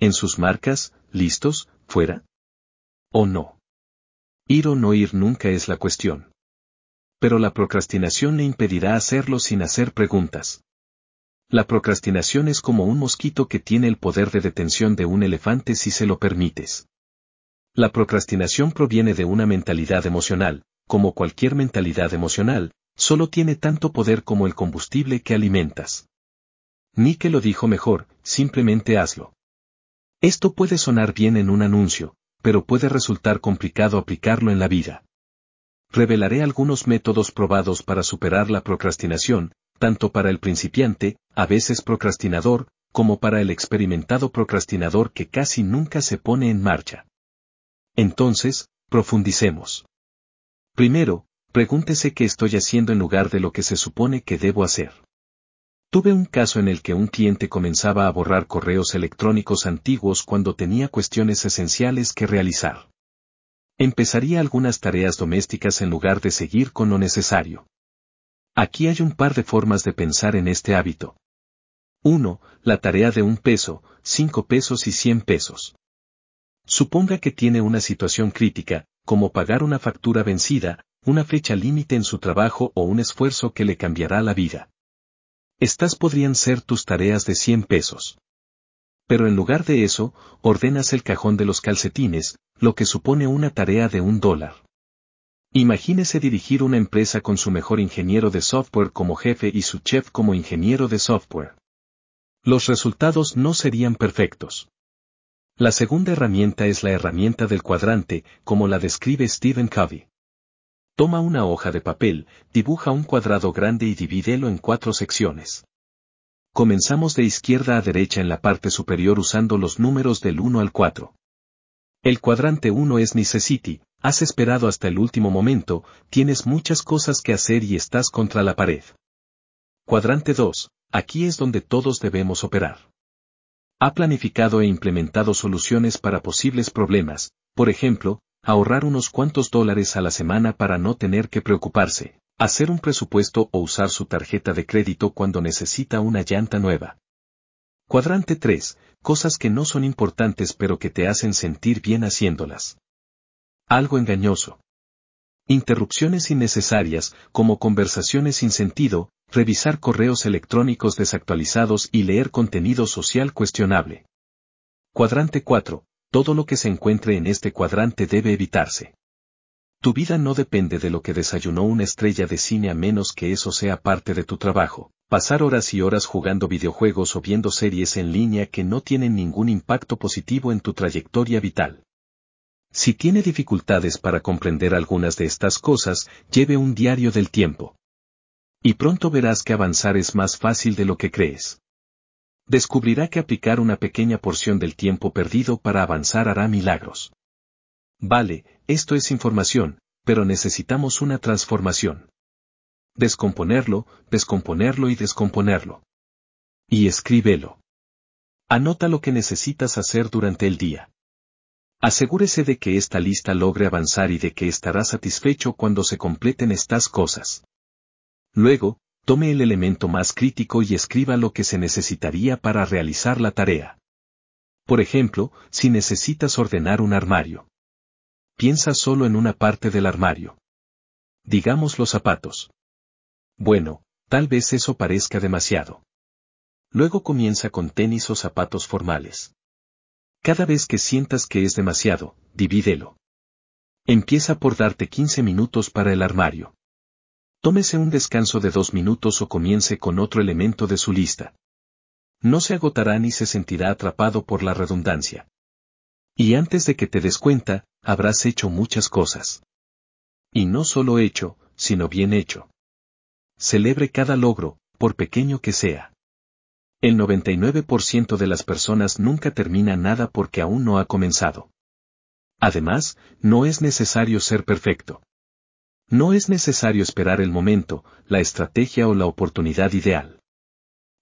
En sus marcas, listos, fuera. ¿O no? Ir o no ir nunca es la cuestión. Pero la procrastinación le impedirá hacerlo sin hacer preguntas. La procrastinación es como un mosquito que tiene el poder de detención de un elefante si se lo permites. La procrastinación proviene de una mentalidad emocional, como cualquier mentalidad emocional, solo tiene tanto poder como el combustible que alimentas. Nike lo dijo mejor, simplemente hazlo. Esto puede sonar bien en un anuncio, pero puede resultar complicado aplicarlo en la vida. Revelaré algunos métodos probados para superar la procrastinación, tanto para el principiante, a veces procrastinador, como para el experimentado procrastinador que casi nunca se pone en marcha. Entonces, profundicemos. Primero, pregúntese qué estoy haciendo en lugar de lo que se supone que debo hacer. Tuve un caso en el que un cliente comenzaba a borrar correos electrónicos antiguos cuando tenía cuestiones esenciales que realizar. Empezaría algunas tareas domésticas en lugar de seguir con lo necesario. Aquí hay un par de formas de pensar en este hábito. 1. La tarea de un peso, 5 pesos y 100 pesos. Suponga que tiene una situación crítica, como pagar una factura vencida, una fecha límite en su trabajo o un esfuerzo que le cambiará la vida. Estas podrían ser tus tareas de 100 pesos. Pero en lugar de eso, ordenas el cajón de los calcetines, lo que supone una tarea de un dólar. Imagínese dirigir una empresa con su mejor ingeniero de software como jefe y su chef como ingeniero de software. Los resultados no serían perfectos. La segunda herramienta es la herramienta del cuadrante, como la describe Stephen Covey. Toma una hoja de papel, dibuja un cuadrado grande y divídelo en cuatro secciones. Comenzamos de izquierda a derecha en la parte superior usando los números del 1 al 4. El cuadrante 1 es Necessity, has esperado hasta el último momento, tienes muchas cosas que hacer y estás contra la pared. Cuadrante 2, aquí es donde todos debemos operar. Ha planificado e implementado soluciones para posibles problemas, por ejemplo, ahorrar unos cuantos dólares a la semana para no tener que preocuparse, hacer un presupuesto o usar su tarjeta de crédito cuando necesita una llanta nueva. Cuadrante 3. Cosas que no son importantes pero que te hacen sentir bien haciéndolas. Algo engañoso. Interrupciones innecesarias, como conversaciones sin sentido, revisar correos electrónicos desactualizados y leer contenido social cuestionable. Cuadrante 4 todo lo que se encuentre en este cuadrante debe evitarse. Tu vida no depende de lo que desayunó una estrella de cine a menos que eso sea parte de tu trabajo. Pasar horas y horas jugando videojuegos o viendo series en línea que no tienen ningún impacto positivo en tu trayectoria vital. Si tiene dificultades para comprender algunas de estas cosas, lleve un diario del tiempo. Y pronto verás que avanzar es más fácil de lo que crees descubrirá que aplicar una pequeña porción del tiempo perdido para avanzar hará milagros. Vale, esto es información, pero necesitamos una transformación. Descomponerlo, descomponerlo y descomponerlo. Y escríbelo. Anota lo que necesitas hacer durante el día. Asegúrese de que esta lista logre avanzar y de que estará satisfecho cuando se completen estas cosas. Luego, tome el elemento más crítico y escriba lo que se necesitaría para realizar la tarea. Por ejemplo, si necesitas ordenar un armario. Piensa solo en una parte del armario. Digamos los zapatos. Bueno, tal vez eso parezca demasiado. Luego comienza con tenis o zapatos formales. Cada vez que sientas que es demasiado, divídelo. Empieza por darte 15 minutos para el armario. Tómese un descanso de dos minutos o comience con otro elemento de su lista. No se agotará ni se sentirá atrapado por la redundancia. Y antes de que te des cuenta, habrás hecho muchas cosas. Y no solo hecho, sino bien hecho. Celebre cada logro, por pequeño que sea. El 99% de las personas nunca termina nada porque aún no ha comenzado. Además, no es necesario ser perfecto. No es necesario esperar el momento, la estrategia o la oportunidad ideal.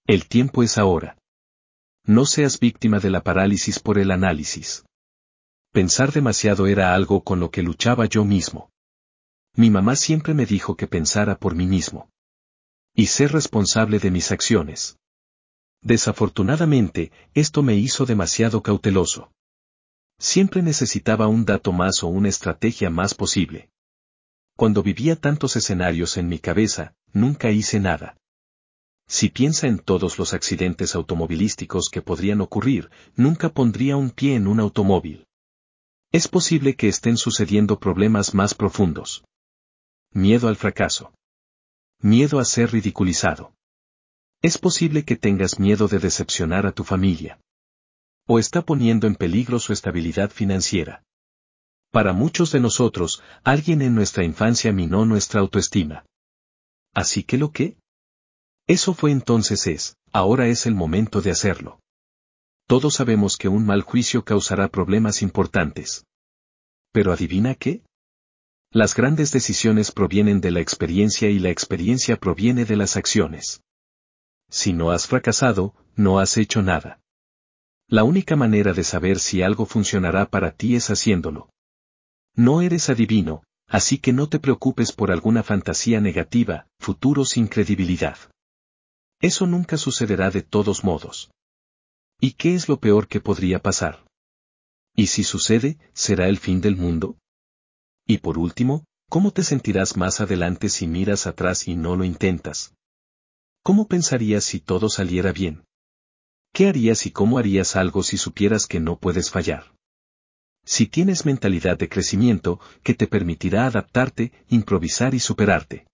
El tiempo es ahora. No seas víctima de la parálisis por el análisis. Pensar demasiado era algo con lo que luchaba yo mismo. Mi mamá siempre me dijo que pensara por mí mismo. Y ser responsable de mis acciones. Desafortunadamente, esto me hizo demasiado cauteloso. Siempre necesitaba un dato más o una estrategia más posible. Cuando vivía tantos escenarios en mi cabeza, nunca hice nada. Si piensa en todos los accidentes automovilísticos que podrían ocurrir, nunca pondría un pie en un automóvil. Es posible que estén sucediendo problemas más profundos. Miedo al fracaso. Miedo a ser ridiculizado. Es posible que tengas miedo de decepcionar a tu familia. O está poniendo en peligro su estabilidad financiera. Para muchos de nosotros, alguien en nuestra infancia minó nuestra autoestima. Así que lo que? Eso fue entonces es, ahora es el momento de hacerlo. Todos sabemos que un mal juicio causará problemas importantes. Pero adivina qué? Las grandes decisiones provienen de la experiencia y la experiencia proviene de las acciones. Si no has fracasado, no has hecho nada. La única manera de saber si algo funcionará para ti es haciéndolo. No eres adivino, así que no te preocupes por alguna fantasía negativa, futuro sin credibilidad. Eso nunca sucederá de todos modos. ¿Y qué es lo peor que podría pasar? ¿Y si sucede, será el fin del mundo? Y por último, ¿cómo te sentirás más adelante si miras atrás y no lo intentas? ¿Cómo pensarías si todo saliera bien? ¿Qué harías y cómo harías algo si supieras que no puedes fallar? Si tienes mentalidad de crecimiento, que te permitirá adaptarte, improvisar y superarte.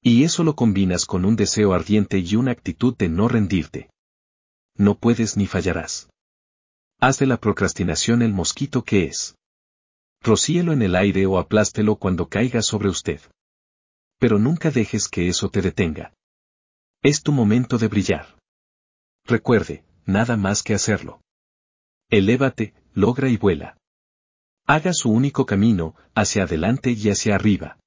Y eso lo combinas con un deseo ardiente y una actitud de no rendirte. No puedes ni fallarás. Haz de la procrastinación el mosquito que es. Rocíelo en el aire o aplástelo cuando caiga sobre usted. Pero nunca dejes que eso te detenga. Es tu momento de brillar. Recuerde, nada más que hacerlo. Elévate, logra y vuela. Haga su único camino, hacia adelante y hacia arriba.